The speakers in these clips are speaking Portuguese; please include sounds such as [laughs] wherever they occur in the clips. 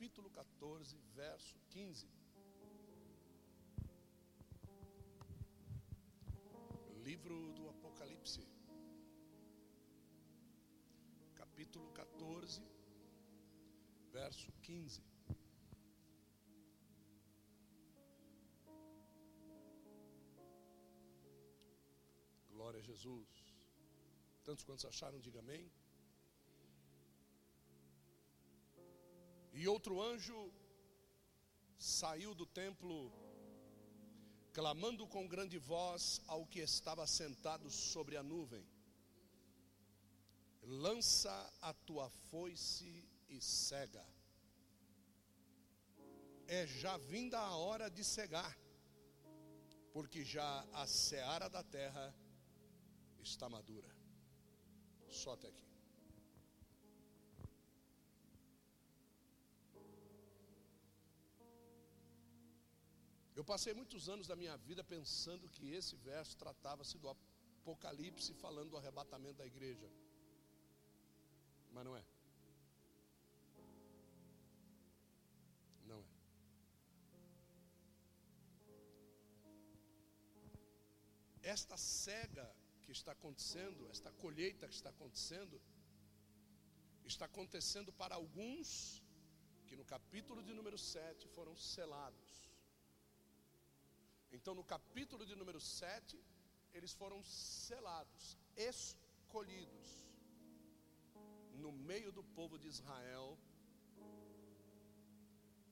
capítulo 14, verso 15. Livro do Apocalipse, capítulo 14, verso 15. Glória a Jesus. Tantos quantos acharam, diga amém. E outro anjo saiu do templo, clamando com grande voz ao que estava sentado sobre a nuvem: Lança a tua foice e cega. É já vinda a hora de cegar, porque já a seara da terra está madura. Só até aqui. Eu passei muitos anos da minha vida pensando que esse verso tratava-se do Apocalipse, falando do arrebatamento da igreja. Mas não é. Não é. Esta cega que está acontecendo, esta colheita que está acontecendo, está acontecendo para alguns que no capítulo de número 7 foram selados. Então, no capítulo de número 7, eles foram selados, escolhidos no meio do povo de Israel,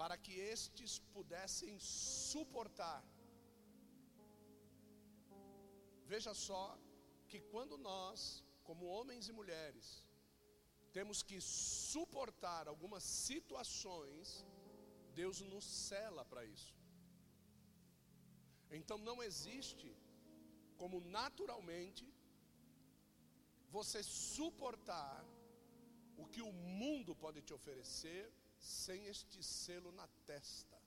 para que estes pudessem suportar. Veja só que quando nós, como homens e mulheres, temos que suportar algumas situações, Deus nos cela para isso. Então não existe como naturalmente você suportar o que o mundo pode te oferecer sem este selo na testa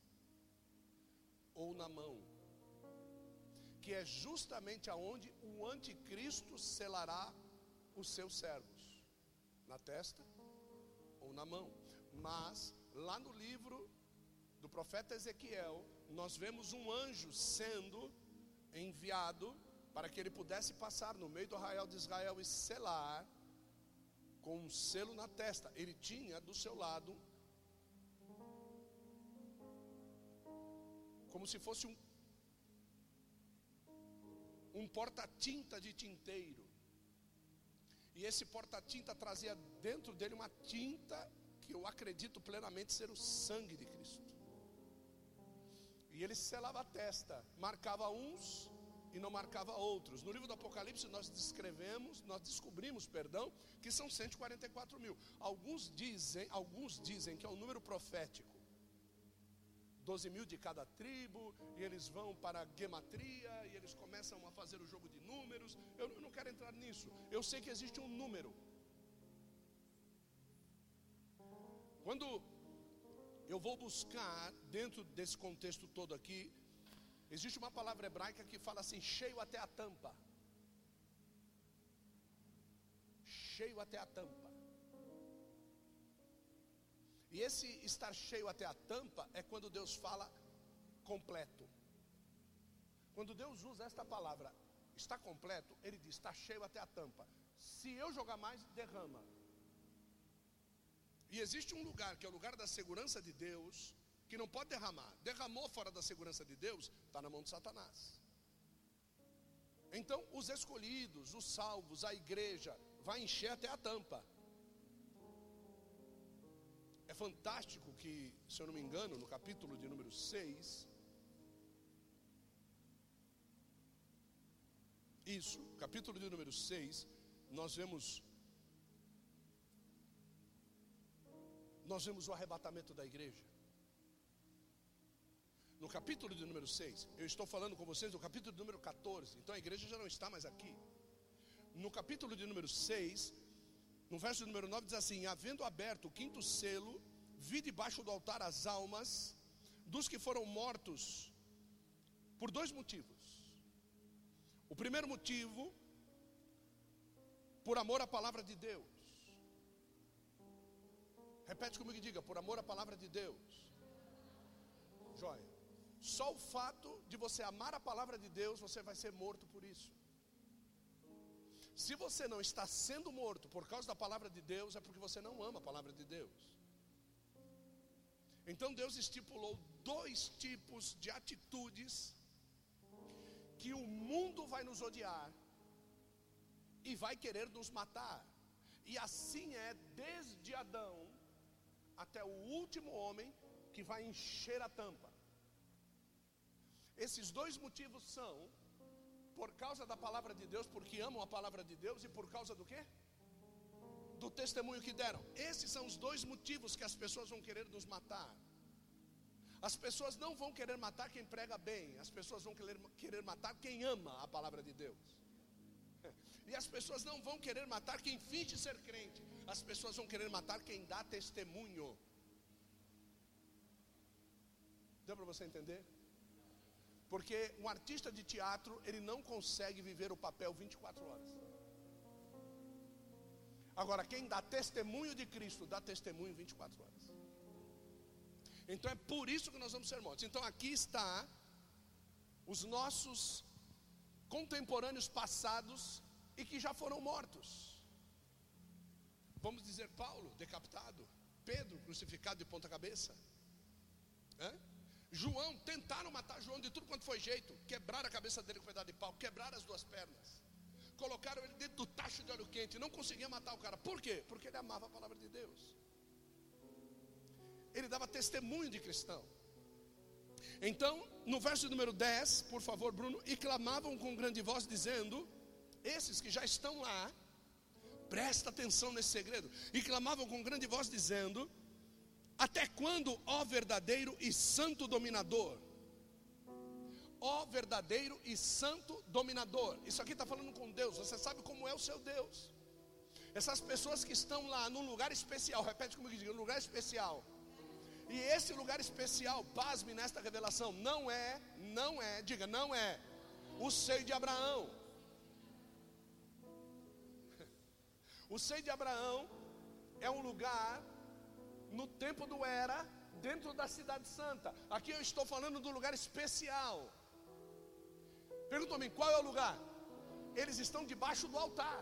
ou na mão, que é justamente aonde o anticristo selará os seus servos, na testa ou na mão. Mas lá no livro do profeta Ezequiel, nós vemos um anjo sendo enviado para que ele pudesse passar no meio do arraial de Israel e selar com um selo na testa. Ele tinha do seu lado como se fosse um um porta-tinta de tinteiro. E esse porta-tinta trazia dentro dele uma tinta que eu acredito plenamente ser o sangue de Cristo. E ele selava a testa, marcava uns e não marcava outros. No livro do Apocalipse nós descrevemos, nós descobrimos, perdão, que são 144 mil. Alguns dizem, alguns dizem que é um número profético. 12 mil de cada tribo, e eles vão para a gematria, e eles começam a fazer o jogo de números. Eu não quero entrar nisso. Eu sei que existe um número. Quando eu vou buscar, dentro desse contexto todo aqui, existe uma palavra hebraica que fala assim: cheio até a tampa. Cheio até a tampa. E esse estar cheio até a tampa é quando Deus fala completo. Quando Deus usa esta palavra, está completo, Ele diz: está cheio até a tampa. Se eu jogar mais, derrama. E existe um lugar que é o lugar da segurança de Deus, que não pode derramar. Derramou fora da segurança de Deus, está na mão de Satanás. Então, os escolhidos, os salvos, a igreja, vai encher até a tampa. É fantástico que, se eu não me engano, no capítulo de número 6, isso, capítulo de número 6, nós vemos nós vemos o arrebatamento da igreja. No capítulo de número 6, eu estou falando com vocês do capítulo de número 14, então a igreja já não está mais aqui. No capítulo de número 6, no verso número 9 diz assim: Havendo aberto o quinto selo, vi debaixo do altar as almas dos que foram mortos por dois motivos. O primeiro motivo, por amor à palavra de Deus Repete comigo e diga: por amor à palavra de Deus. Joia. Só o fato de você amar a palavra de Deus, você vai ser morto por isso. Se você não está sendo morto por causa da palavra de Deus, é porque você não ama a palavra de Deus. Então Deus estipulou dois tipos de atitudes que o mundo vai nos odiar e vai querer nos matar. E assim é desde Adão até o último homem que vai encher a tampa. Esses dois motivos são por causa da palavra de Deus, porque amam a palavra de Deus e por causa do quê? Do testemunho que deram. Esses são os dois motivos que as pessoas vão querer nos matar. As pessoas não vão querer matar quem prega bem, as pessoas vão querer, querer matar quem ama a palavra de Deus. [laughs] E as pessoas não vão querer matar quem finge ser crente, as pessoas vão querer matar quem dá testemunho. Deu para você entender? Porque um artista de teatro, ele não consegue viver o papel 24 horas. Agora, quem dá testemunho de Cristo, dá testemunho 24 horas. Então é por isso que nós vamos ser mortos. Então aqui está os nossos contemporâneos passados e que já foram mortos. Vamos dizer Paulo decapitado, Pedro crucificado de ponta cabeça. É? João, tentaram matar João de tudo quanto foi jeito, quebraram a cabeça dele com pedaço de pau, quebraram as duas pernas, colocaram ele dentro do tacho de óleo quente, não conseguiam matar o cara. Por quê? Porque ele amava a palavra de Deus. Ele dava testemunho de cristão. Então, no verso número 10, por favor, Bruno, e clamavam com grande voz, dizendo: Esses que já estão lá, presta atenção nesse segredo, e clamavam com grande voz, dizendo: até quando, ó verdadeiro e santo dominador? Ó verdadeiro e santo dominador. Isso aqui está falando com Deus. Você sabe como é o seu Deus. Essas pessoas que estão lá num lugar especial, repete comigo, diga, lugar especial. E esse lugar especial, pasme nesta revelação, não é, não é, diga, não é o seio de Abraão. O seio de Abraão é um lugar no tempo do Era, dentro da cidade santa. Aqui eu estou falando do lugar especial. Pergunta-me, qual é o lugar? Eles estão debaixo do altar.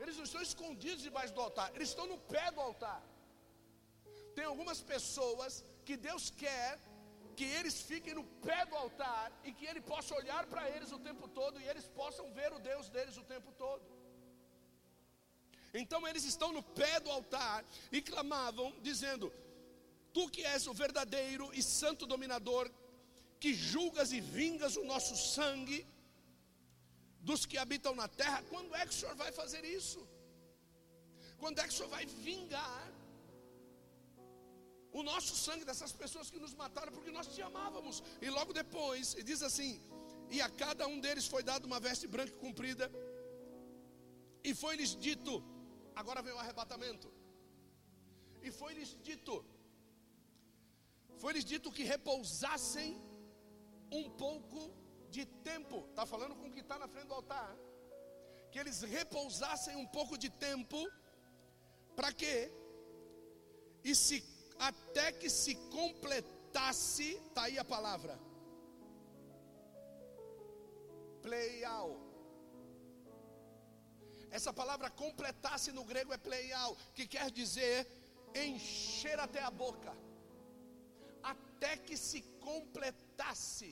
Eles não estão escondidos debaixo do altar, eles estão no pé do altar. Tem algumas pessoas que Deus quer que eles fiquem no pé do altar e que Ele possa olhar para eles o tempo todo e eles possam ver o Deus deles o tempo todo. Então eles estão no pé do altar e clamavam, dizendo: Tu que és o verdadeiro e santo dominador, que julgas e vingas o nosso sangue dos que habitam na terra, quando é que o Senhor vai fazer isso? Quando é que o Senhor vai vingar o nosso sangue dessas pessoas que nos mataram porque nós te amávamos? E logo depois, ele diz assim: E a cada um deles foi dada uma veste branca e comprida, e foi-lhes dito: Agora veio o arrebatamento. E foi-lhes dito: Foi-lhes dito que repousassem um pouco de tempo. Está falando com o que está na frente do altar. Que eles repousassem um pouco de tempo. Para quê? E se até que se completasse, está aí a palavra. Pleial essa palavra completasse no grego é pleial, que quer dizer encher até a boca, até que se completasse.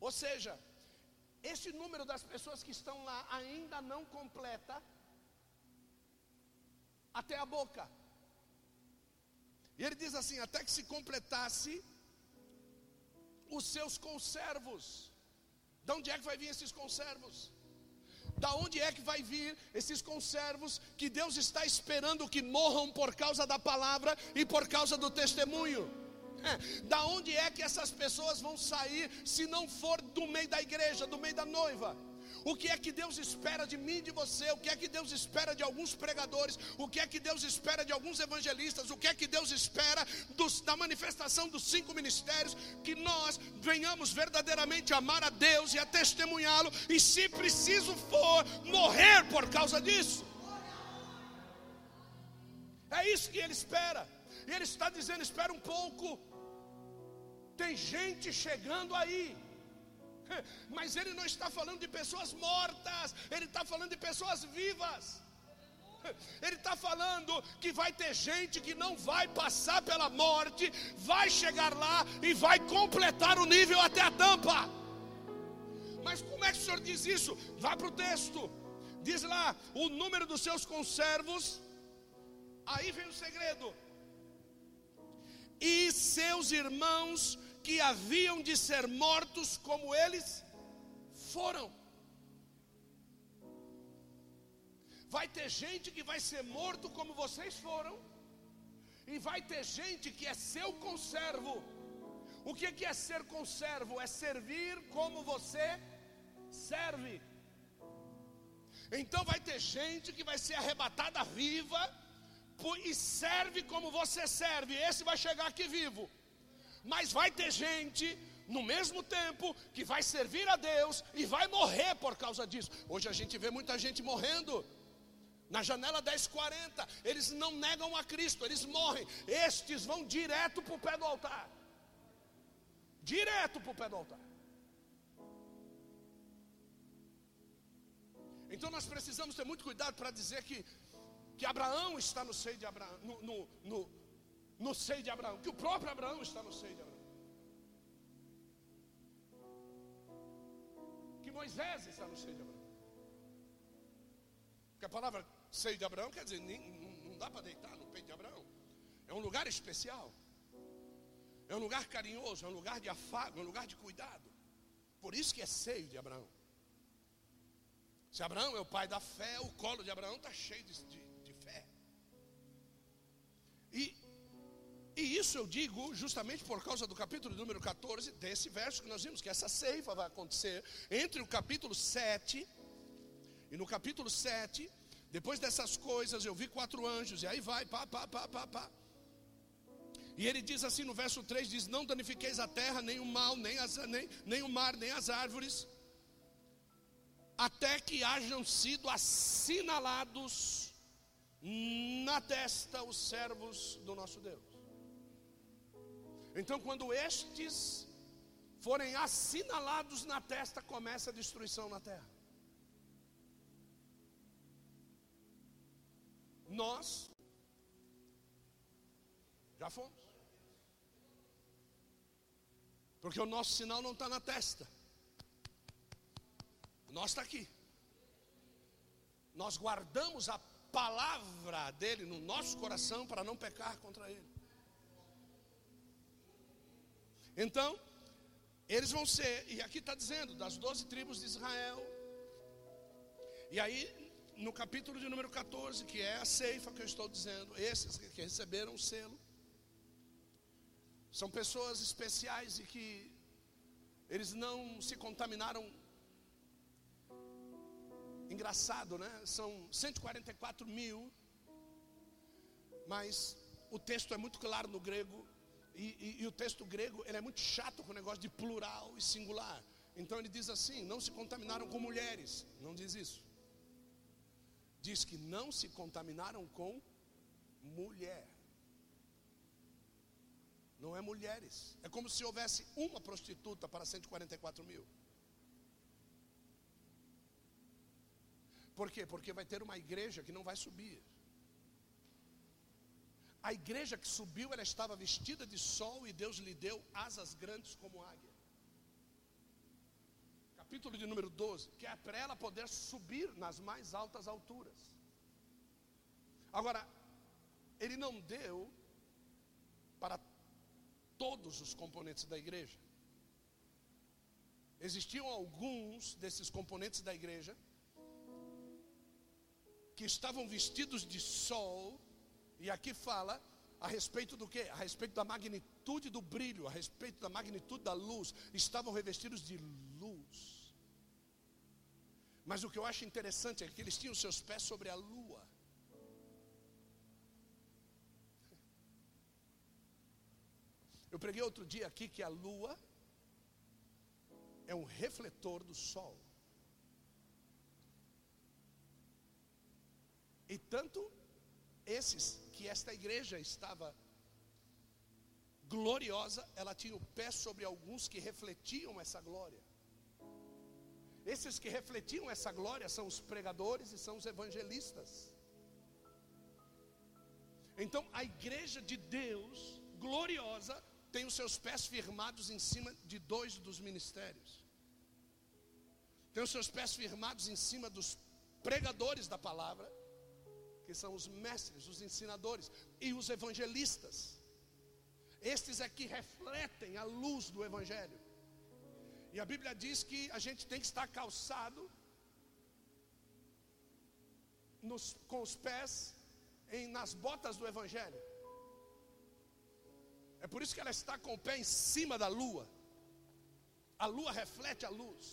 Ou seja, esse número das pessoas que estão lá ainda não completa até a boca. E ele diz assim: até que se completasse os seus conservos. De onde é que vai vir esses conservos? Da onde é que vai vir esses conservos que Deus está esperando que morram por causa da palavra e por causa do testemunho? É, da onde é que essas pessoas vão sair se não for do meio da igreja, do meio da noiva? O que é que Deus espera de mim de você? O que é que Deus espera de alguns pregadores? O que é que Deus espera de alguns evangelistas? O que é que Deus espera dos, da manifestação dos cinco ministérios? Que nós venhamos verdadeiramente amar a Deus e a testemunhá-lo, e se preciso for, morrer por causa disso. É isso que ele espera. E ele está dizendo: espera um pouco. Tem gente chegando aí. [laughs] Mas ele não está falando de pessoas mortas, ele está falando de pessoas vivas. [laughs] Ele está falando que vai ter gente que não vai passar pela morte, vai chegar lá e vai completar o nível até a tampa. Mas como é que o senhor diz isso? Vá para o texto, diz lá o número dos seus conservos. Aí vem o segredo. E seus irmãos que haviam de ser mortos como eles foram. Vai ter gente que vai ser morto como vocês foram, e vai ter gente que é seu conservo. O que é ser conservo? É servir como você serve. Então vai ter gente que vai ser arrebatada viva e serve como você serve. Esse vai chegar aqui vivo. Mas vai ter gente no mesmo tempo que vai servir a Deus e vai morrer por causa disso. Hoje a gente vê muita gente morrendo. Na janela 1040, eles não negam a Cristo, eles morrem. Estes vão direto para o pé do altar. Direto para o pé do altar. Então nós precisamos ter muito cuidado para dizer que, que Abraão está no seio de Abraão, no, no, no seio de Abraão, que o próprio Abraão está no seio de Abraão. Que Moisés está no seio de Abraão. Porque a palavra seio de Abraão quer dizer, nem, não, dá para deitar no peito de Abraão. É um lugar especial. É um lugar carinhoso, é um lugar de afago, é um lugar de cuidado. Por isso que é seio de Abraão. Se Abraão é o pai da fé, o colo de Abraão está cheio de, de, de fé. E, e isso eu digo justamente por causa do capítulo número 14, desse verso que nós vimos, que essa ceifa vai acontecer entre o capítulo 7 e no capítulo 7 depois dessas coisas, eu vi quatro anjos, e aí vai, pá, pá, pá, pá, pá. E ele diz assim no verso 3: diz: Não danifiqueis a terra, nem o mal, nem, as, nem, nem o mar, nem as árvores, até que hajam sido assinalados na testa os servos do nosso Deus. Então, quando estes forem assinalados na testa, começa a destruição na terra. Nós já fomos. Porque o nosso sinal não está na testa. Nosso está aqui. Nós guardamos a palavra dele no nosso coração para não pecar contra ele. Então, eles vão ser, e aqui está dizendo, das doze tribos de Israel. E aí no capítulo de número 14, que é a ceifa que eu estou dizendo, esses que receberam o selo, são pessoas especiais e que eles não se contaminaram. Engraçado, né? São 144 mil, mas o texto é muito claro no grego, e, e, e o texto grego ele é muito chato com o negócio de plural e singular. Então ele diz assim: não se contaminaram com mulheres, não diz isso diz que não se contaminaram com mulher. Não é mulheres. É como se houvesse uma prostituta para 144 mil. Por quê? Porque vai ter uma igreja que não vai subir. A igreja que subiu, ela estava vestida de sol e Deus lhe deu asas grandes como águia capítulo de número 12, que é para ela poder subir nas mais altas alturas. Agora, ele não deu para todos os componentes da igreja. Existiam alguns desses componentes da igreja que estavam vestidos de sol, e aqui fala a respeito do que? A respeito da magnitude do brilho, a respeito da magnitude da luz, estavam revestidos de luz. Mas o que eu acho interessante é que eles tinham seus pés sobre a lua. Eu preguei outro dia aqui que a lua é um refletor do sol. E tanto esses que esta igreja estava gloriosa, ela tinha o pé sobre alguns que refletiam essa glória. Esses que refletiam essa glória são os pregadores e são os evangelistas. Então, a igreja de Deus, gloriosa, tem os seus pés firmados em cima de dois dos ministérios. Tem os seus pés firmados em cima dos pregadores da palavra, que são os mestres, os ensinadores e os evangelistas. Estes é que refletem a luz do evangelho. E a Bíblia diz que a gente tem que estar calçado nos, com os pés em, nas botas do evangelho. É por isso que ela está com o pé em cima da lua. A lua reflete a luz.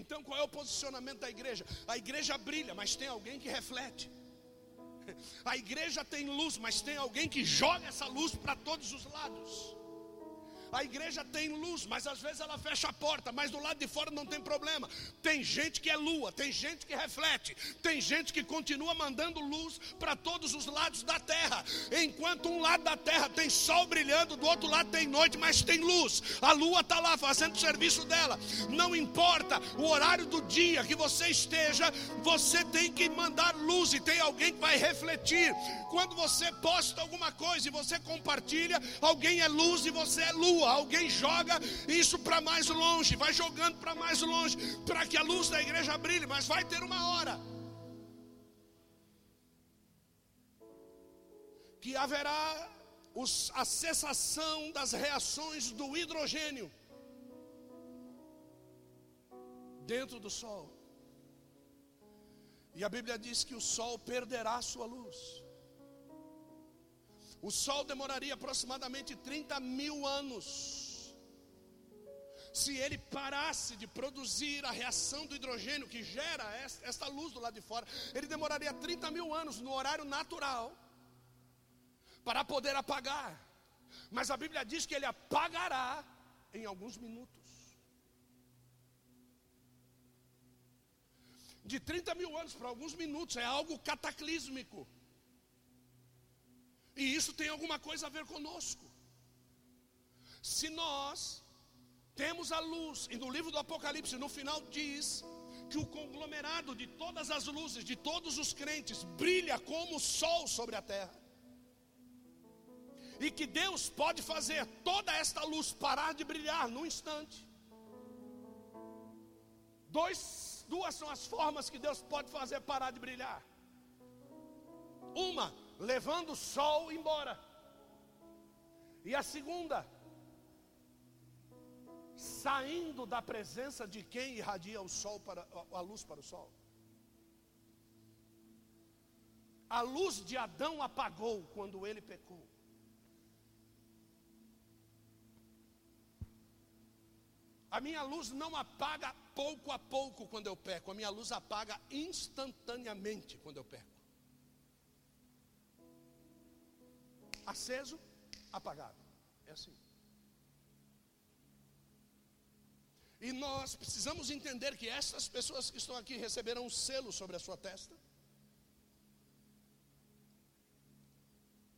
Então qual é o posicionamento da igreja? A igreja brilha, mas tem alguém que reflete. A igreja tem luz, mas tem alguém que joga essa luz para todos os lados. A igreja tem luz, mas às vezes ela fecha a porta, mas do lado de fora não tem problema. Tem gente que é lua, tem gente que reflete, tem gente que continua mandando luz para todos os lados da terra. Enquanto um lado da terra tem sol brilhando, do outro lado tem noite, mas tem luz. A lua está lá fazendo o serviço dela. Não importa o horário do dia que você esteja, você tem que mandar luz e tem alguém que vai refletir. Quando você posta alguma coisa e você compartilha, alguém é luz e você é lua alguém joga isso para mais longe, vai jogando para mais longe, para que a luz da igreja brilhe, mas vai ter uma hora que haverá os, a cessação das reações do hidrogênio dentro do sol. E a Bíblia diz que o sol perderá sua luz. O Sol demoraria aproximadamente 30 mil anos. Se ele parasse de produzir a reação do hidrogênio que gera esta luz do lado de fora, ele demoraria 30 mil anos no horário natural para poder apagar. Mas a Bíblia diz que ele apagará em alguns minutos. De 30 mil anos para alguns minutos, é algo cataclísmico. E isso tem alguma coisa a ver conosco. Se nós temos a luz, e no livro do Apocalipse, no final diz que o conglomerado de todas as luzes, de todos os crentes, brilha como o sol sobre a terra. E que Deus pode fazer toda esta luz parar de brilhar num instante. Dois, duas são as formas que Deus pode fazer parar de brilhar. Uma, levando o sol embora. E a segunda, saindo da presença de quem irradia o sol para a luz para o sol. A luz de Adão apagou quando ele pecou. A minha luz não apaga pouco a pouco quando eu peco, a minha luz apaga instantaneamente quando eu peco. Aceso, apagado. É assim. E nós precisamos entender que essas pessoas que estão aqui receberão um selo sobre a sua testa,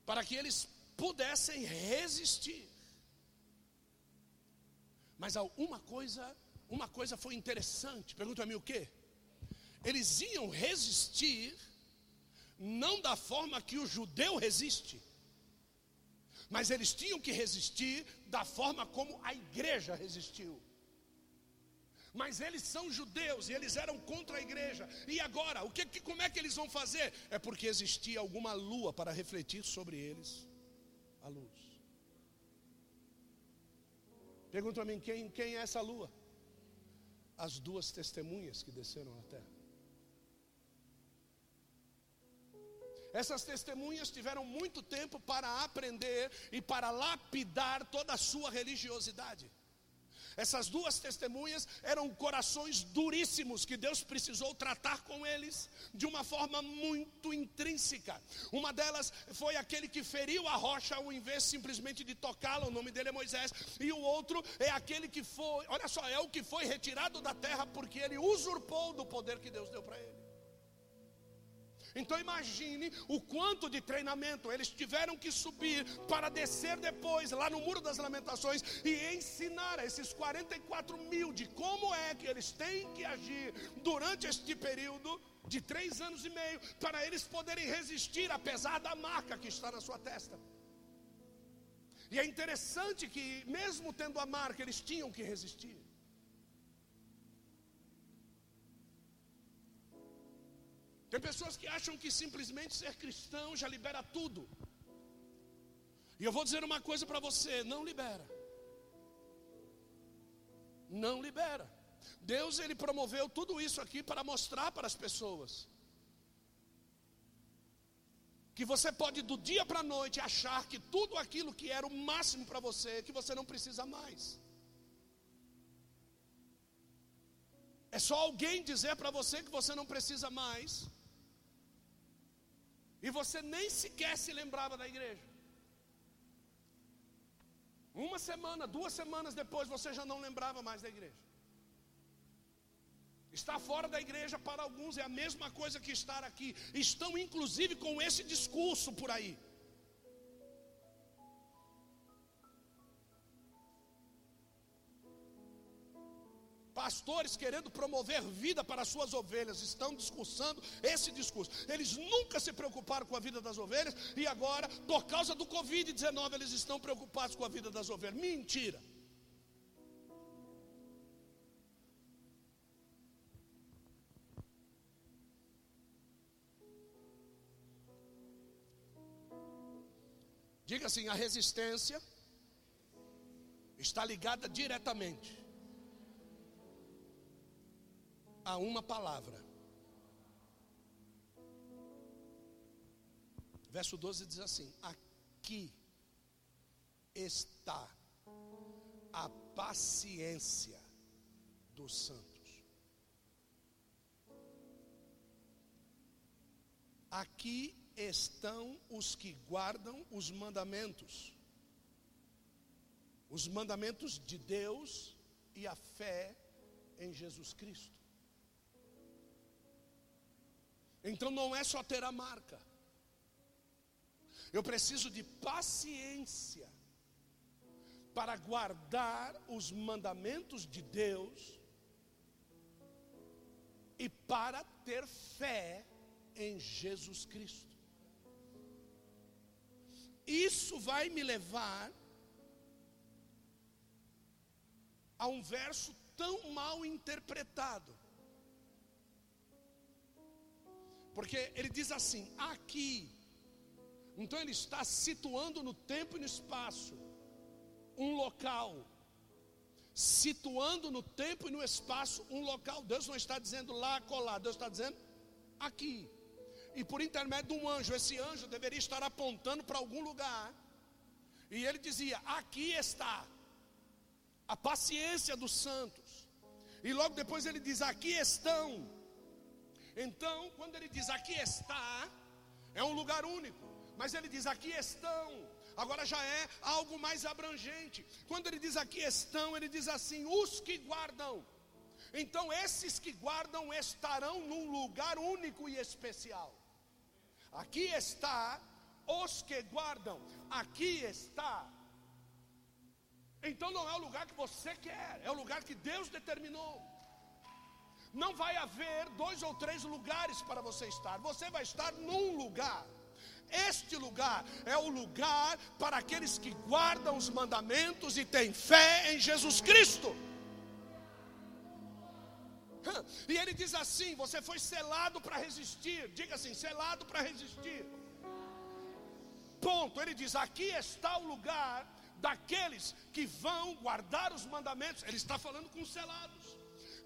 para que eles pudessem resistir. Mas uma coisa, uma coisa foi interessante. Pergunta-me o que? Eles iam resistir não da forma que o judeu resiste mas eles tinham que resistir da forma como a igreja resistiu. Mas eles são judeus e eles eram contra a igreja. E agora, o que, como é que eles vão fazer? É porque existia alguma lua para refletir sobre eles a luz. Pergunta a mim quem, quem é essa lua? As duas testemunhas que desceram à terra. Essas testemunhas tiveram muito tempo para aprender e para lapidar toda a sua religiosidade. Essas duas testemunhas eram corações duríssimos que Deus precisou tratar com eles de uma forma muito intrínseca. Uma delas foi aquele que feriu a rocha ao invés simplesmente de tocá-la, o nome dele é Moisés, e o outro é aquele que foi, olha só, é o que foi retirado da terra porque ele usurpou do poder que Deus deu para ele. Então imagine o quanto de treinamento eles tiveram que subir para descer depois lá no Muro das Lamentações e ensinar a esses 44 mil de como é que eles têm que agir durante este período de três anos e meio para eles poderem resistir apesar da marca que está na sua testa. E é interessante que, mesmo tendo a marca, eles tinham que resistir. Tem pessoas que acham que simplesmente ser cristão já libera tudo. E eu vou dizer uma coisa para você: não libera. Não libera. Deus ele promoveu tudo isso aqui para mostrar para as pessoas que você pode do dia para a noite achar que tudo aquilo que era o máximo para você, que você não precisa mais. É só alguém dizer para você que você não precisa mais. E você nem sequer se lembrava da igreja. Uma semana, duas semanas depois, você já não lembrava mais da igreja. Estar fora da igreja para alguns é a mesma coisa que estar aqui. Estão inclusive com esse discurso por aí. Pastores querendo promover vida para suas ovelhas estão discursando esse discurso. Eles nunca se preocuparam com a vida das ovelhas e agora, por causa do Covid-19, eles estão preocupados com a vida das ovelhas. Mentira. Diga assim: a resistência está ligada diretamente a uma palavra. Verso 12 diz assim: Aqui está a paciência dos santos. Aqui estão os que guardam os mandamentos, os mandamentos de Deus e a fé em Jesus Cristo. Então não é só ter a marca. Eu preciso de paciência para guardar os mandamentos de Deus e para ter fé em Jesus Cristo. Isso vai me levar a um verso tão mal interpretado Porque ele diz assim: aqui. Então ele está situando no tempo e no espaço um local. Situando no tempo e no espaço um local. Deus não está dizendo lá, colar. Deus está dizendo aqui. E por intermédio de um anjo, esse anjo deveria estar apontando para algum lugar. E ele dizia: Aqui está a paciência dos santos. E logo depois ele diz: Aqui estão então, quando ele diz aqui está, é um lugar único. Mas ele diz aqui estão, agora já é algo mais abrangente. Quando ele diz aqui estão, ele diz assim: os que guardam. Então, esses que guardam estarão num lugar único e especial. Aqui está os que guardam, aqui está. Então, não é o lugar que você quer, é o lugar que Deus determinou não vai haver dois ou três lugares para você estar, você vai estar num lugar. Este lugar é o lugar para aqueles que guardam os mandamentos e têm fé em Jesus Cristo. E ele diz assim: você foi selado para resistir. Diga assim: selado para resistir. Ponto. Ele diz: aqui está o lugar daqueles que vão guardar os mandamentos. Ele está falando com selados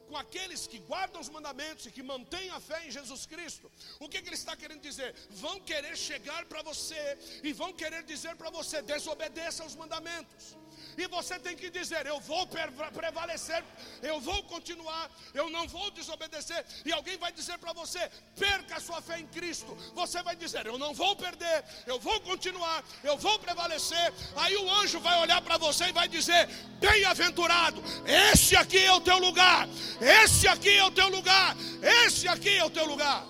com aqueles que guardam os mandamentos e que mantêm a fé em Jesus Cristo. O que, que ele está querendo dizer? Vão querer chegar para você e vão querer dizer para você: desobedeça aos mandamentos. E você tem que dizer: Eu vou prevalecer, eu vou continuar, eu não vou desobedecer. E alguém vai dizer para você: Perca a sua fé em Cristo. Você vai dizer: Eu não vou perder, eu vou continuar, eu vou prevalecer. Aí o anjo vai olhar para você e vai dizer: Bem-aventurado, esse aqui é o teu lugar, esse aqui é o teu lugar, esse aqui é o teu lugar.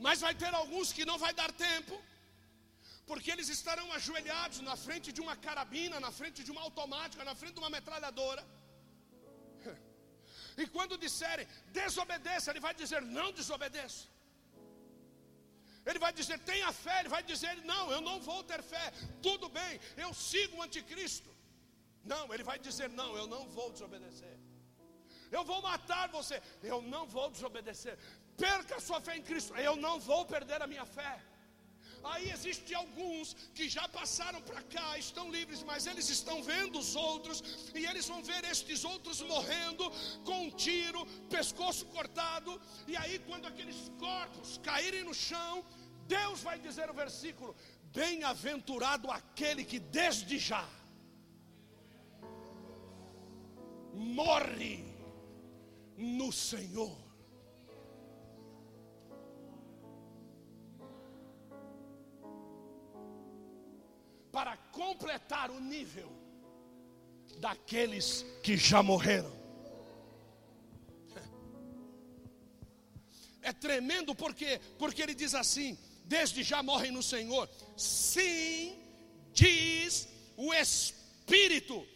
Mas vai ter alguns que não vai dar tempo, porque eles estarão ajoelhados na frente de uma carabina, na frente de uma automática, na frente de uma metralhadora. [laughs] E quando disserem desobedeça, ele vai dizer não desobedeça. Ele vai dizer tenha fé, ele vai dizer não, eu não vou ter fé. Tudo bem, eu sigo o anticristo. Não, ele vai dizer não, eu não vou desobedecer. Eu vou matar você, eu não vou desobedecer. Perca a sua fé em Cristo, eu não vou perder a minha fé. Aí existem alguns que já passaram para cá, estão livres, mas eles estão vendo os outros, e eles vão ver estes outros morrendo com um tiro, pescoço cortado, e aí quando aqueles corpos caírem no chão, Deus vai dizer o versículo: Bem-aventurado aquele que desde já morre no Senhor. Para completar o nível daqueles que já morreram. É tremendo porque porque ele diz assim: desde já morrem no Senhor. Sim, diz o Espírito,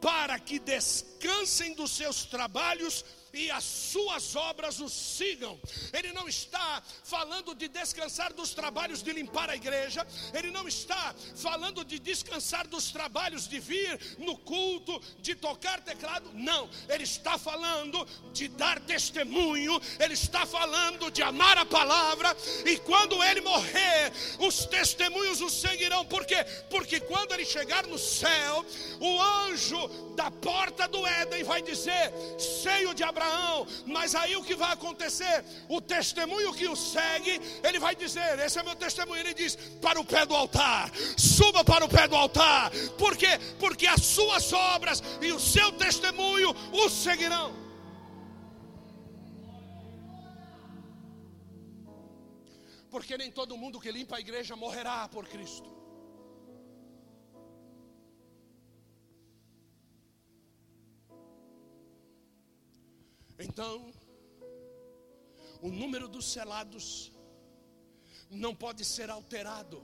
para que descansem dos seus trabalhos e as suas obras o sigam. Ele não está falando de descansar dos trabalhos de limpar a igreja, ele não está falando de descansar dos trabalhos de vir no culto, de tocar teclado, não, ele está falando de dar testemunho, ele está falando de amar a palavra, e quando ele morrer, os testemunhos o seguirão, por quê? Porque quando ele chegar no céu, o anjo da porta do Éden vai dizer: Seio de Abraão Abraão. Mas aí o que vai acontecer? O testemunho que o segue, ele vai dizer: Esse é meu testemunho. Ele diz: Para o pé do altar, suba para o pé do altar. Por quê? Porque as suas obras e o seu testemunho o seguirão. Porque nem todo mundo que limpa a igreja morrerá por Cristo. Então, o número dos selados não pode ser alterado.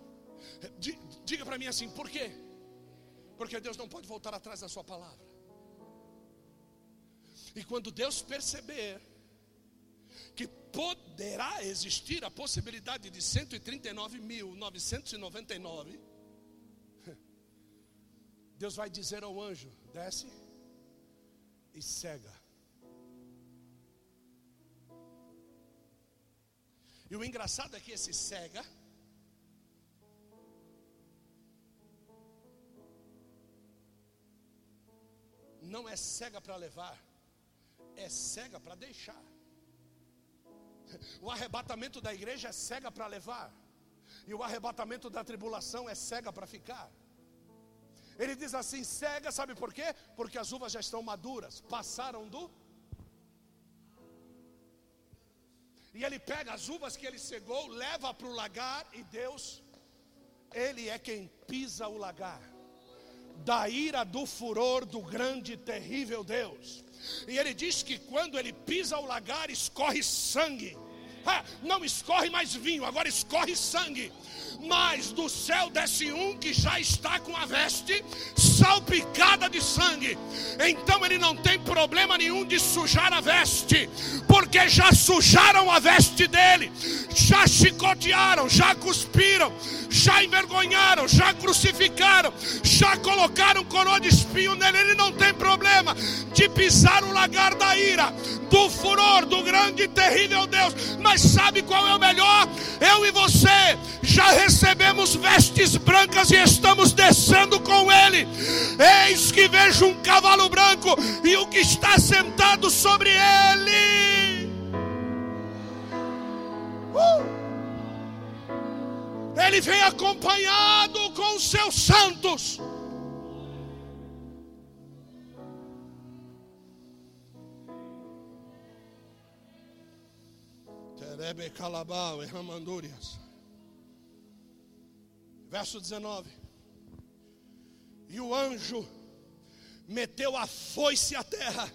Diga para mim assim, por quê? Porque Deus não pode voltar atrás da sua palavra. E quando Deus perceber que poderá existir a possibilidade de 139.999, Deus vai dizer ao anjo: desce e cega. E o engraçado é que esse cega não é cega para levar, é cega para deixar. O arrebatamento da igreja é cega para levar, e o arrebatamento da tribulação é cega para ficar. Ele diz assim: cega, sabe por quê? Porque as uvas já estão maduras, passaram do E ele pega as uvas que ele cegou, leva para o lagar e Deus, ele é quem pisa o lagar. Da ira do furor do grande e terrível Deus. E ele diz que quando ele pisa o lagar, escorre sangue. Ah, não escorre mais vinho, agora escorre sangue mas do céu desce um que já está com a veste salpicada de sangue. Então ele não tem problema nenhum de sujar a veste, porque já sujaram a veste dele, já chicotearam, já cuspiram, já envergonharam, já crucificaram, já colocaram coroa de espinho nele. Ele não tem problema de pisar o lagar da ira, do furor, do grande e terrível Deus. Mas sabe qual é o melhor? Eu e você já recebemos vestes brancas e estamos descendo com ele. Eis que vejo um cavalo branco e o que está sentado sobre ele. Uh! Ele vem acompanhado com os seus santos. Terebe calabau e ramandúrias. Verso 19. E o anjo meteu a foice à terra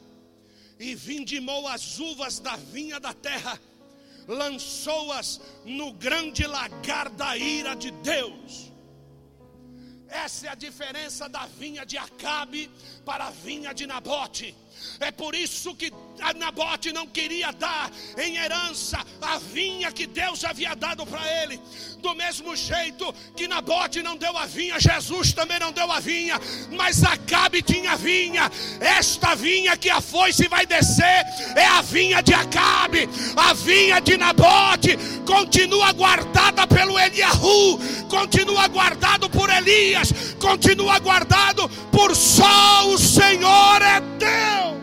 e vindimou as uvas da vinha da terra lançou-as no grande lagar da ira de Deus. Essa é a diferença da vinha de Acabe para a vinha de Nabote. É por isso que Nabote não queria dar em herança a vinha que Deus havia dado para ele. Do mesmo jeito que Nabote não deu a vinha, Jesus também não deu a vinha, mas Acabe tinha vinha. Esta vinha que a foice vai descer é a vinha de Acabe. A vinha de Nabote continua guardada pelo Eliahu, continua guardado por Elias, continua guardado por só o Senhor é Deus.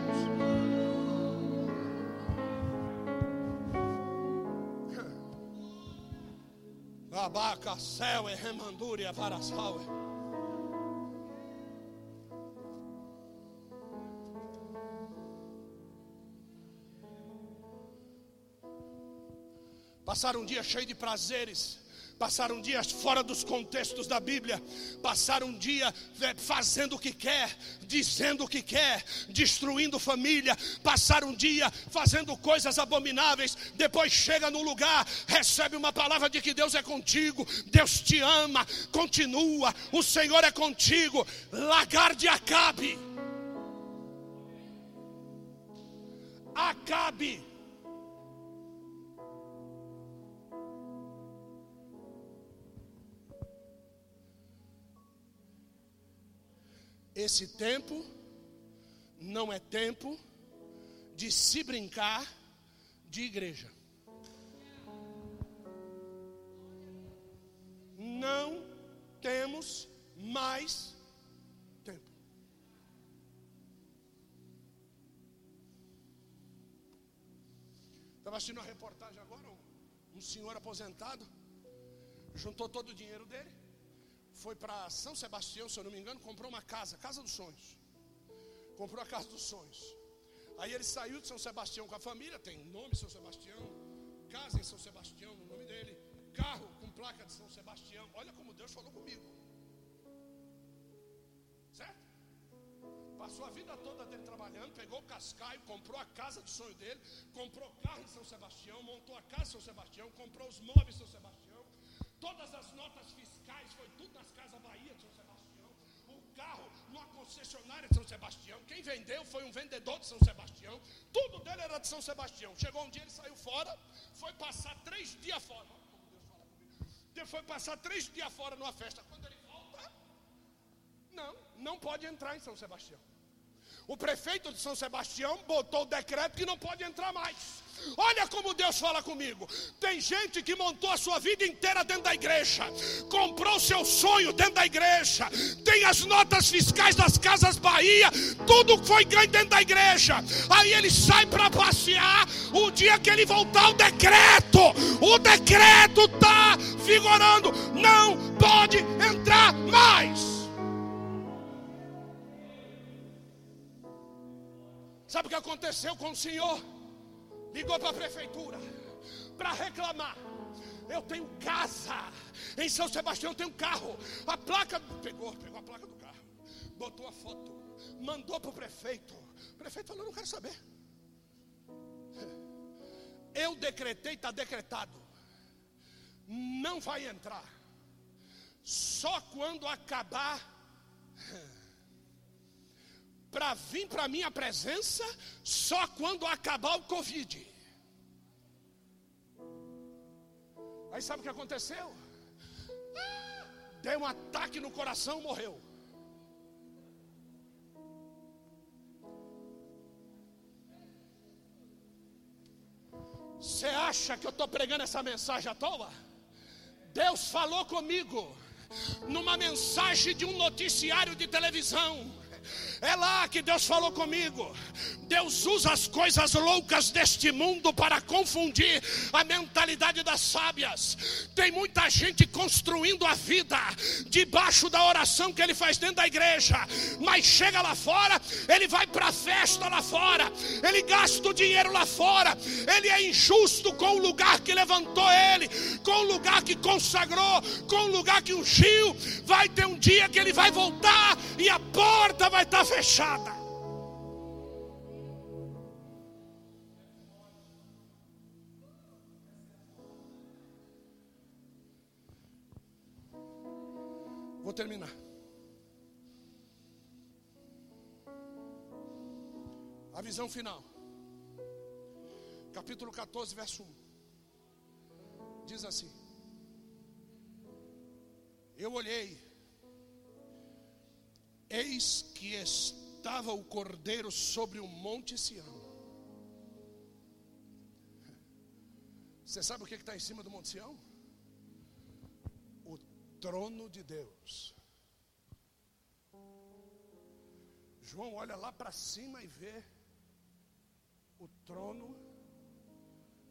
Abaca, céu e remandúria para sal. Passar um dia cheio de prazeres passar um dia fora dos contextos da Bíblia, passar um dia é, fazendo o que quer, dizendo o que quer, destruindo família, passar um dia fazendo coisas abomináveis, depois chega no lugar, recebe uma palavra de que Deus é contigo, Deus te ama, continua, o Senhor é contigo, lagar de Acabe. Acabe Esse tempo não é tempo de se brincar de igreja. Não temos mais tempo. Estava assistindo uma reportagem agora, um senhor aposentado juntou todo o dinheiro dele foi para São Sebastião, se eu não me engano, comprou uma casa, casa dos sonhos. Comprou a casa dos sonhos. Aí ele saiu de São Sebastião com a família, tem nome São Sebastião, casa em São Sebastião, no nome dele, carro com placa de São Sebastião. Olha como Deus falou comigo. Certo? Passou a vida toda dele trabalhando, pegou o cascaio, comprou a casa do sonho dele, comprou carro em São Sebastião, montou a casa em São Sebastião, comprou os móveis em São Sebastião, todas as notas fiscais, foi tudo nas Casas Bahia de São Sebastião. O carro numa concessionária de São Sebastião. Quem vendeu foi um vendedor de São Sebastião. Tudo dele era de São Sebastião. Chegou um dia, ele saiu fora, foi passar três dias fora. Ele foi passar três dias fora numa festa. Quando ele volta, não, não pode entrar em São Sebastião. O prefeito de São Sebastião botou o decreto que não pode entrar mais. Olha como Deus fala comigo. Tem gente que montou a sua vida inteira dentro da igreja, comprou seu sonho dentro da igreja, tem as notas fiscais das casas Bahia, tudo foi ganho dentro da igreja. Aí ele sai para passear. O dia que ele voltar, o decreto, o decreto está vigorando, não pode entrar mais. Sabe o que aconteceu com o Senhor? Ligou para a prefeitura para reclamar. Eu tenho casa em São Sebastião, eu tenho carro. A placa pegou, pegou a placa do carro, botou a foto, mandou para o prefeito. O prefeito falou: Não quero saber. Eu decretei, está decretado. Não vai entrar. Só quando acabar para vir para minha presença só quando acabar o Covid. Aí sabe o que aconteceu? Deu um ataque no coração, morreu. Você acha que eu estou pregando essa mensagem à toa? Deus falou comigo numa mensagem de um noticiário de televisão. É lá que Deus falou comigo. Deus usa as coisas loucas deste mundo para confundir a mentalidade das sábias. Tem muita gente construindo a vida debaixo da oração que ele faz dentro da igreja, mas chega lá fora, ele vai para a festa lá fora, ele gasta o dinheiro lá fora, ele é injusto com o lugar que levantou ele, com o lugar que consagrou, com o lugar que ungiu. Vai ter um dia que ele vai voltar e a porta vai estar fechada. Vou terminar. A visão final. Capítulo 14, verso 1. Diz assim: Eu olhei eis que estava o cordeiro sobre o monte Sião. Você sabe o que está em cima do monte Sião? O trono de Deus. João olha lá para cima e vê o trono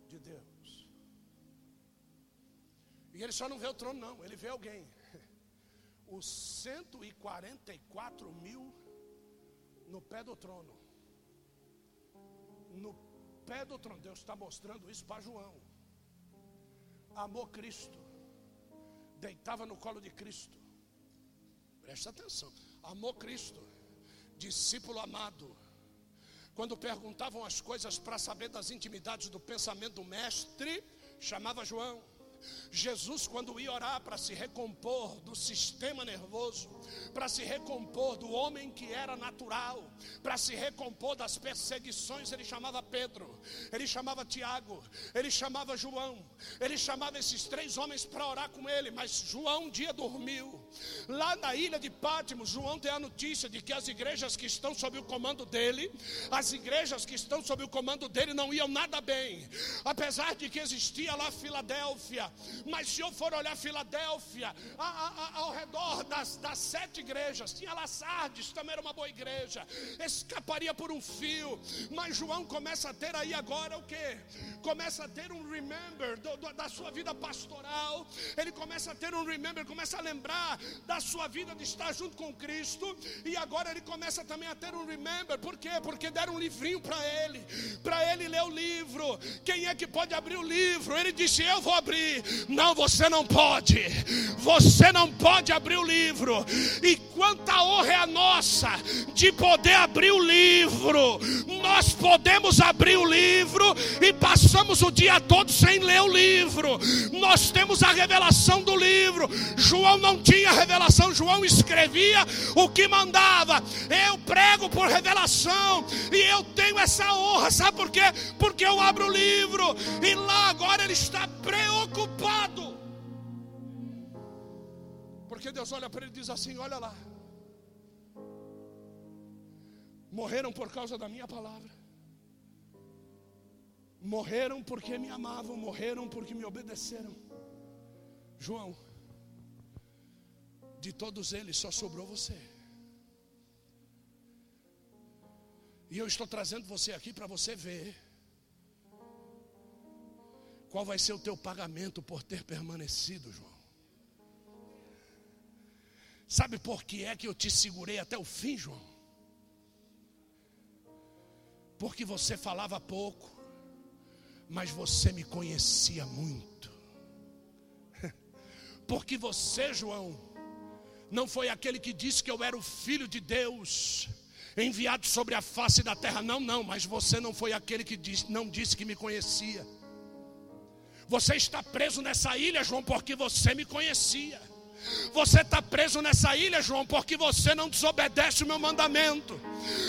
de Deus. E ele só não vê o trono, não, ele vê alguém. Os 144 mil no pé do trono. No pé do trono. Deus está mostrando isso para João. Amou Cristo. Deitava no colo de Cristo. Presta atenção. Amou Cristo. Discípulo amado. Quando perguntavam as coisas para saber das intimidades do pensamento do mestre, chamava João. Jesus, quando ia orar para se recompor do sistema nervoso, para se recompor do homem que era natural, para se recompor das perseguições, ele chamava Pedro, ele chamava Tiago, ele chamava João, ele chamava esses três homens para orar com ele, mas João um dia dormiu. Lá na ilha de Pátimos, João tem a notícia de que as igrejas que estão sob o comando dele, as igrejas que estão sob o comando dele não iam nada bem, apesar de que existia lá Filadélfia, mas se eu for olhar Filadélfia, a, a, ao redor das, das sete igrejas, tinha lá Sardes, também era uma boa igreja, escaparia por um fio. Mas João começa a ter aí agora o que? Começa a ter um remember do, do, da sua vida pastoral, ele começa a ter um remember, começa a lembrar da sua vida de estar junto com Cristo, e agora ele começa também a ter um remember, por quê? Porque deram um livrinho para ele, para ele ler o livro. Quem é que pode abrir o livro? Ele disse: Eu vou abrir. Não, você não pode. Você não pode abrir o livro. E quanta honra é a nossa de poder abrir o livro. Nós podemos abrir o livro e passamos o dia todo sem ler o livro. Nós temos a revelação do livro. João não tinha revelação, João escrevia o que mandava. Eu prego por revelação e eu tenho essa honra, sabe por quê? Porque eu abro o livro e lá agora ele está preocupado porque Deus olha para ele e diz assim: Olha lá. Morreram por causa da minha palavra. Morreram porque me amavam, morreram porque me obedeceram. João, de todos eles só sobrou você. E eu estou trazendo você aqui para você ver qual vai ser o teu pagamento por ter permanecido, João? Sabe por que é que eu te segurei até o fim, João? Porque você falava pouco, mas você me conhecia muito. [laughs] Porque você, João, não foi aquele que disse que eu era o filho de Deus, enviado sobre a face da terra. Não, não, mas você não foi aquele que disse, não disse que me conhecia. Você está preso nessa ilha, João, porque você me conhecia. Você está preso nessa ilha, João, porque você não desobedece o meu mandamento.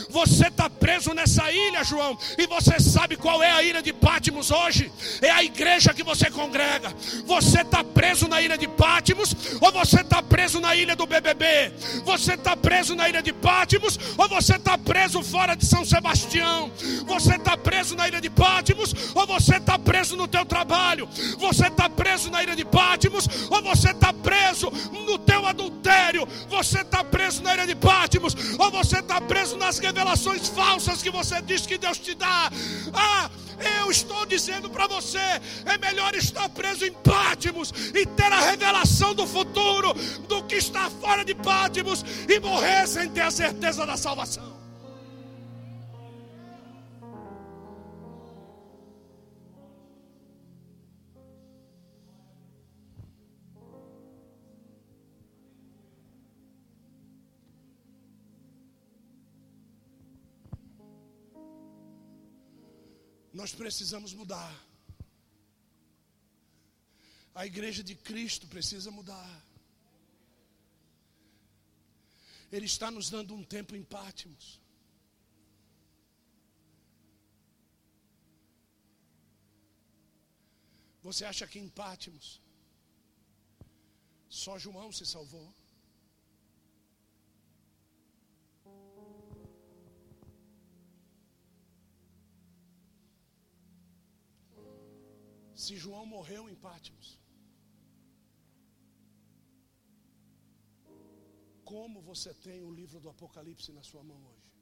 Você está preso nessa ilha, João, e você sabe qual é a ilha de Pátimos hoje? É a igreja que você congrega. Você está preso na ilha de Pátimos, ou você está preso na ilha do BBB? Você está preso na ilha de Pátimos, ou você está preso fora de São Sebastião? Você está preso na ilha de Pátimos, ou você está preso no teu trabalho? Você está preso na ilha de Pátimos, ou você está preso no teu adultério? Você está preso na ilha de Pátimos, ou você está preso nas revelações falsas que você diz que Deus te dá. Ah, eu estou dizendo para você: é melhor estar preso em Pátimos e ter a revelação do futuro do que estar fora de Pátimos e morrer sem ter a certeza da salvação. Precisamos mudar. A igreja de Cristo precisa mudar. Ele está nos dando um tempo em Pátimos. Você acha que em Pátimos só João se salvou? Se João morreu em Pátimos, como você tem o livro do Apocalipse na sua mão hoje?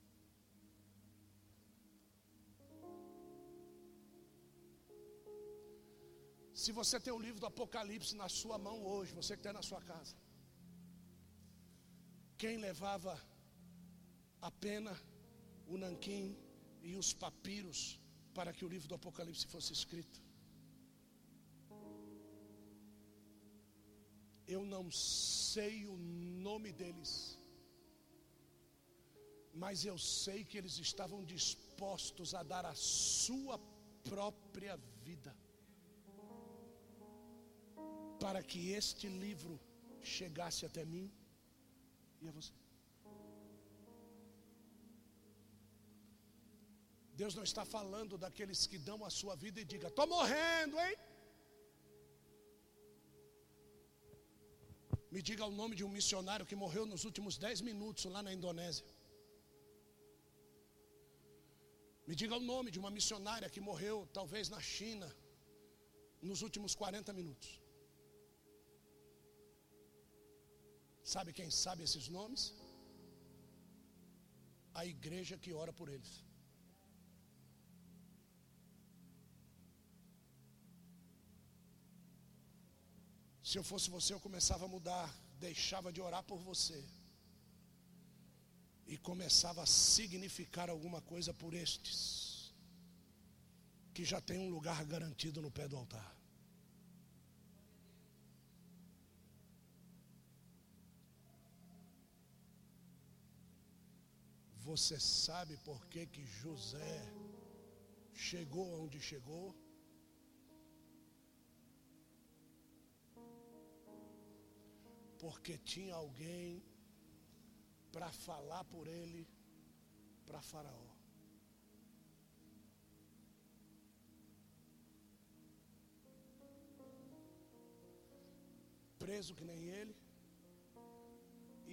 Se você tem o livro do Apocalipse na sua mão hoje, você que está na sua casa, quem levava a pena, o nanquim e os papiros para que o livro do Apocalipse fosse escrito? Eu não sei o nome deles, mas eu sei que eles estavam dispostos a dar a sua própria vida para que este livro chegasse até mim e a você. Deus não está falando daqueles que dão a sua vida e diga: "Estou morrendo, hein?" Me diga o nome de um missionário que morreu nos últimos dez minutos lá na Indonésia. Me diga o nome de uma missionária que morreu, talvez na China, nos últimos 40 minutos. Sabe quem sabe esses nomes? A igreja que ora por eles. Se eu fosse você, eu começava a mudar, deixava de orar por você e começava a significar alguma coisa por estes que já tem um lugar garantido no pé do altar. Você sabe por que que José chegou onde chegou? Porque tinha alguém para falar por ele para Faraó. Preso que nem ele,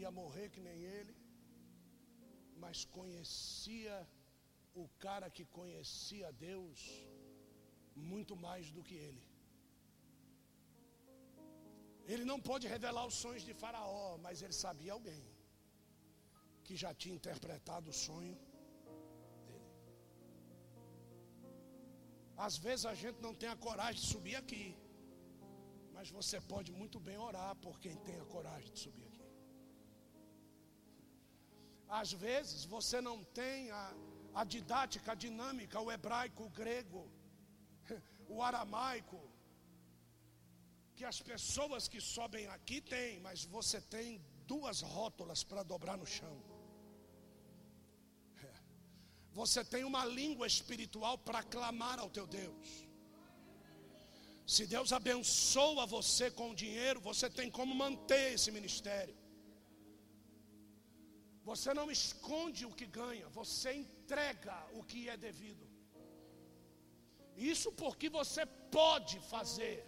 ia morrer que nem ele, mas conhecia o cara que conhecia Deus muito mais do que ele. Ele não pode revelar os sonhos de Faraó, mas ele sabia alguém que já tinha interpretado o sonho dele. Às vezes a gente não tem a coragem de subir aqui, mas você pode muito bem orar por quem tem a coragem de subir aqui. Às vezes você não tem a, a didática, a dinâmica, o hebraico, o grego, [laughs] o aramaico, que as pessoas que sobem aqui têm, mas você tem duas rótulas para dobrar no chão. É. Você tem uma língua espiritual para clamar ao teu Deus. Se Deus abençoa você com dinheiro, você tem como manter esse ministério. Você não esconde o que ganha, você entrega o que é devido. Isso porque você pode fazer.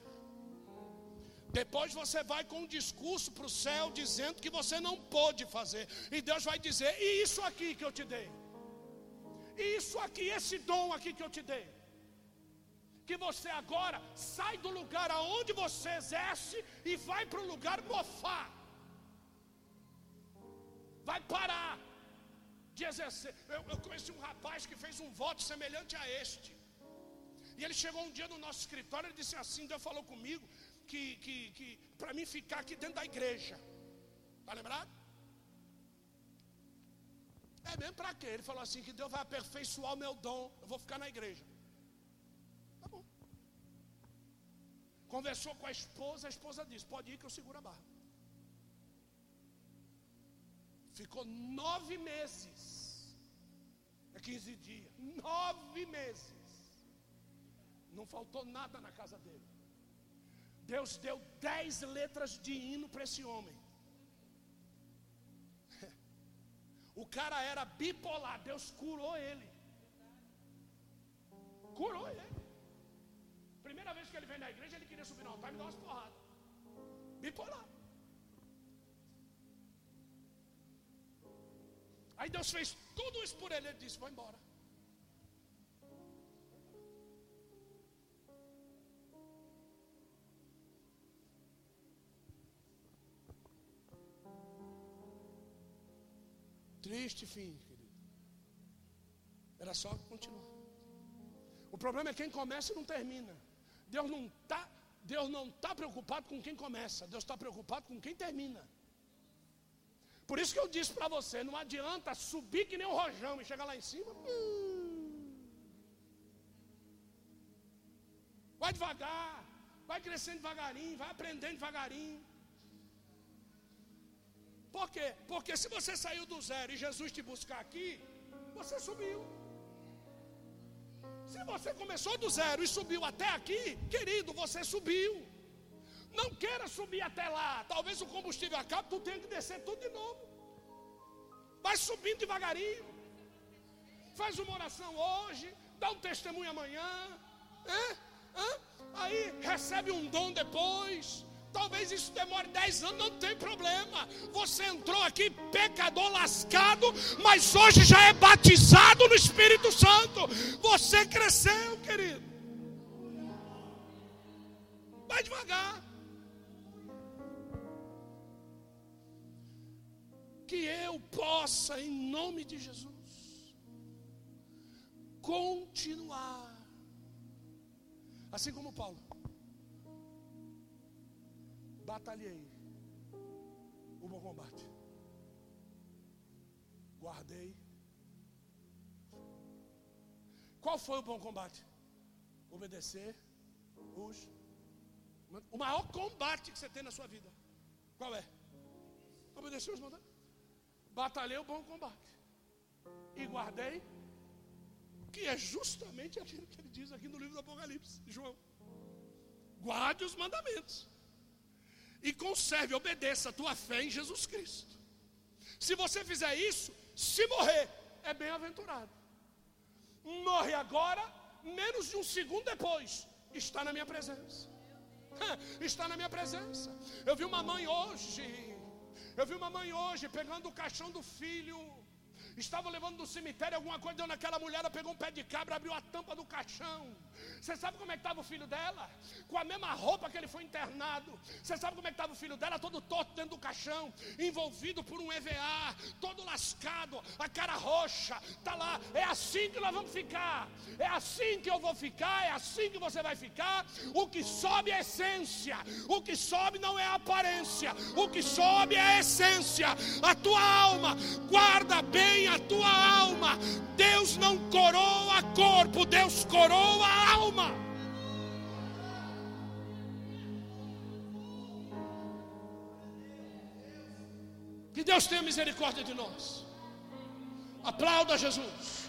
Depois você vai com um discurso para o céu dizendo que você não pôde fazer. E Deus vai dizer: e isso aqui que eu te dei? Isso aqui, esse dom aqui que eu te dei? Que você agora sai do lugar aonde você exerce e vai para o lugar mofar. Vai parar de exercer. Eu, eu conheci um rapaz que fez um voto semelhante a este. E ele chegou um dia no nosso escritório e disse assim: Deus falou comigo que, que, que para mim ficar aqui dentro da igreja. Está lembrado? É mesmo para quê? Ele falou assim: que Deus vai aperfeiçoar o meu dom, eu vou ficar na igreja. Tá bom. Conversou com a esposa, a esposa disse: pode ir que eu seguro a barra. Ficou nove meses. É 15 dias. Nove meses. Não faltou nada na casa dele. Deus deu dez letras de hino para esse homem. O cara era bipolar, Deus curou ele. Curou ele. Primeira vez que ele vem na igreja, ele queria subir no altar e me dar umas porradas. Bipolar. Aí Deus fez tudo isso por ele. Ele disse: Vou embora. Triste fim, querido. Era só continuar. O problema é quem começa e não termina. Deus não está Deus não está preocupado com quem começa, Deus está preocupado com quem termina. Por isso que eu disse para você: não adianta subir que nem um rojão e chegar lá em cima. Vai devagar, vai crescendo devagarinho, vai aprendendo devagarinho. Por quê? Porque se você saiu do zero e Jesus te buscar aqui, você subiu. Se você começou do zero e subiu até aqui, querido, você subiu. Não queira subir até lá. Talvez o combustível acabe, tu tenha que descer tudo de novo. Vai subindo devagarinho. Faz uma oração hoje, dá um testemunho amanhã. Aí recebe um dom depois. Talvez isso demore 10 anos, não tem problema. Você entrou aqui pecador lascado, mas hoje já é batizado no Espírito Santo. Você cresceu, querido. Vai devagar. Que eu possa, em nome de Jesus, continuar. Assim como Paulo batalhei o bom combate. Guardei. Qual foi o bom combate? Obedecer os. O maior combate que você tem na sua vida. Qual é? Obedecer os mandatos. Batalhei o bom combate. E guardei. Que é justamente aquilo que ele diz aqui no livro do Apocalipse, João. Guarde os mandamentos e conserve, obedeça a tua fé em Jesus Cristo. Se você fizer isso, se morrer, é bem-aventurado. Morre agora, menos de um segundo depois, está na minha presença. [laughs] Está na minha presença. Eu vi uma mãe hoje, eu vi uma mãe hoje pegando o caixão do filho Estava levando no cemitério alguma coisa, deu naquela mulher, ela pegou um pé de cabra, abriu a tampa do caixão. Você sabe como é que estava o filho dela? Com a mesma roupa que ele foi internado. Você sabe como é que estava o filho dela? Todo torto dentro do caixão, envolvido por um EVA, todo lascado, a cara roxa, tá lá. É assim que nós vamos ficar. É assim que eu vou ficar, é assim que você vai ficar. O que sobe é essência. O que sobe não é aparência. O que sobe é essência. A tua alma guarda bem a tua alma. Deus não coroa corpo, Deus coroa alma. Que Deus tenha misericórdia de nós. Aplauda Jesus.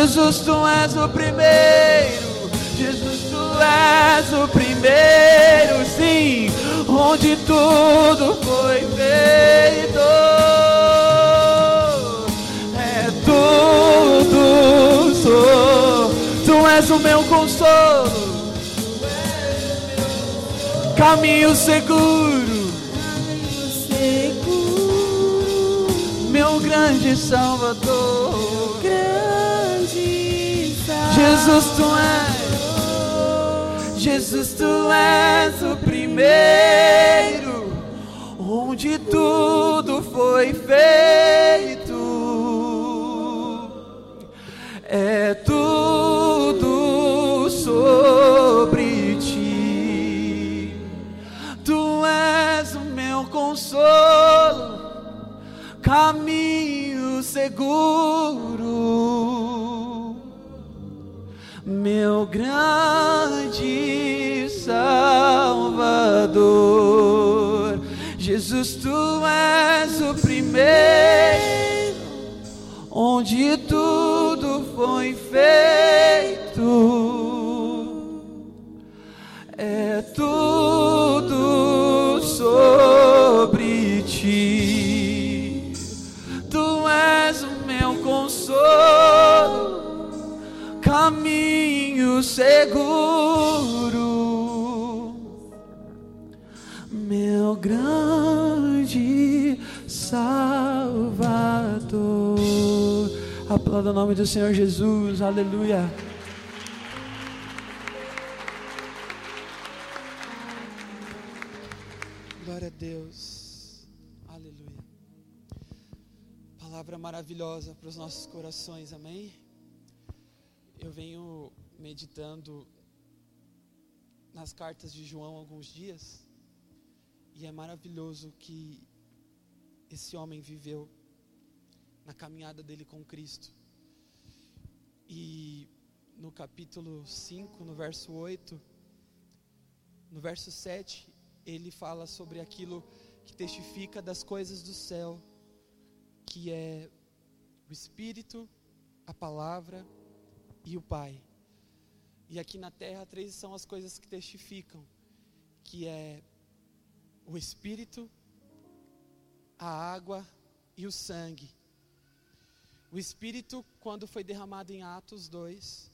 Jesus, tu és o primeiro. Jesus, tu és o primeiro, sim, onde tudo foi feito. É tudo sou. Tu és o meu consolo, caminho seguro, meu grande Salvador. Jesus, tu és. Jesus, tu és o primeiro, onde tudo foi feito. É tudo sobre ti. Tu és o meu consolo, caminho seguro grande Salvador. Jesus, tu és o primeiro, onde seguro, meu grande Salvador. Aplauda o nome do Senhor Jesus, aleluia. Glória a Deus, aleluia. Palavra maravilhosa para os nossos corações, amém? Eu venho meditando nas cartas de João alguns dias e é maravilhoso que esse homem viveu na caminhada dele com Cristo. E no capítulo 5, no verso 8, no verso 7, ele fala sobre aquilo que testifica das coisas do céu, que é o Espírito, a palavra e o Pai. E aqui na terra, três são as coisas que testificam, que é o Espírito, a água e o sangue. O Espírito, quando foi derramado em Atos 2,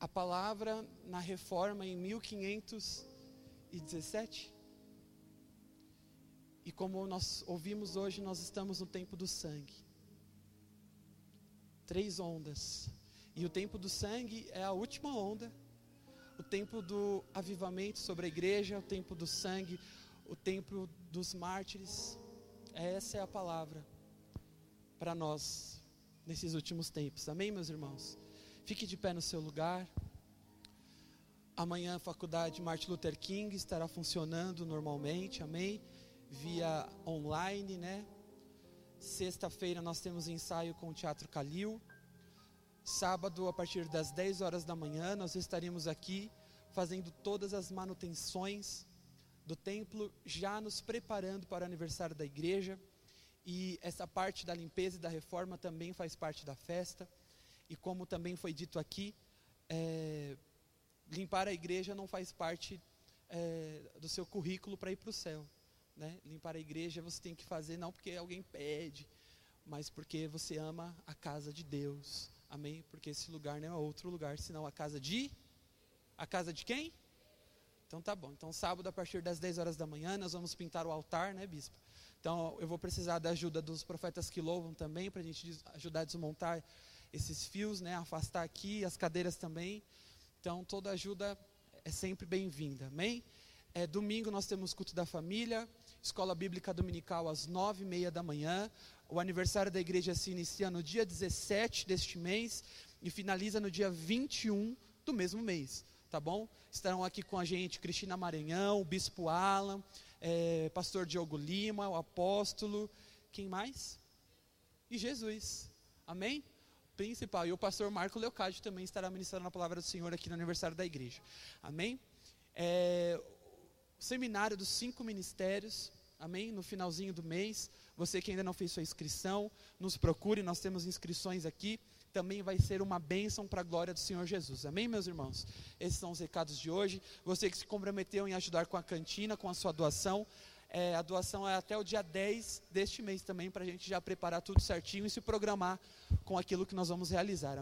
a palavra na reforma em 1517. E como nós ouvimos hoje, nós estamos no tempo do sangue três ondas. E o tempo do sangue é a última onda. O tempo do avivamento sobre a igreja, o tempo do sangue, o tempo dos mártires. Essa é a palavra para nós nesses últimos tempos. Amém, meus irmãos? Fique de pé no seu lugar. Amanhã a faculdade Martin Luther King estará funcionando normalmente, amém? Via online, né? Sexta-feira nós temos ensaio com o Teatro Calil. Sábado, a partir das 10 horas da manhã, nós estaremos aqui fazendo todas as manutenções do templo, já nos preparando para o aniversário da igreja. E essa parte da limpeza e da reforma também faz parte da festa. E como também foi dito aqui, é, limpar a igreja não faz parte é, do seu currículo para ir para o céu. Né? Limpar a igreja você tem que fazer não porque alguém pede, mas porque você ama a casa de Deus. Amém? Porque esse lugar não é outro lugar senão a casa de. A casa de quem? Então tá bom. Então sábado a partir das 10 horas da manhã nós vamos pintar o altar, né, bispo? Então eu vou precisar da ajuda dos profetas que louvam também para a gente ajudar a desmontar esses fios, né, afastar aqui as cadeiras também. Então toda ajuda é sempre bem-vinda. Amém? É, domingo nós temos culto da família, escola bíblica dominical às nove e meia da manhã. O aniversário da igreja se inicia no dia 17 deste mês e finaliza no dia 21 do mesmo mês, tá bom? Estarão aqui com a gente Cristina Maranhão, o Bispo Alan, é, Pastor Diogo Lima, o apóstolo, quem mais? E Jesus, amém? Principal, e o pastor Marco Leocádio também estará ministrando a palavra do Senhor aqui no aniversário da igreja, amém? É, seminário dos cinco ministérios, amém? No finalzinho do mês, você que ainda não fez sua inscrição, nos procure, nós temos inscrições aqui. Também vai ser uma bênção para a glória do Senhor Jesus. Amém, meus irmãos? Esses são os recados de hoje. Você que se comprometeu em ajudar com a cantina, com a sua doação. É, a doação é até o dia 10 deste mês também, para a gente já preparar tudo certinho e se programar com aquilo que nós vamos realizar.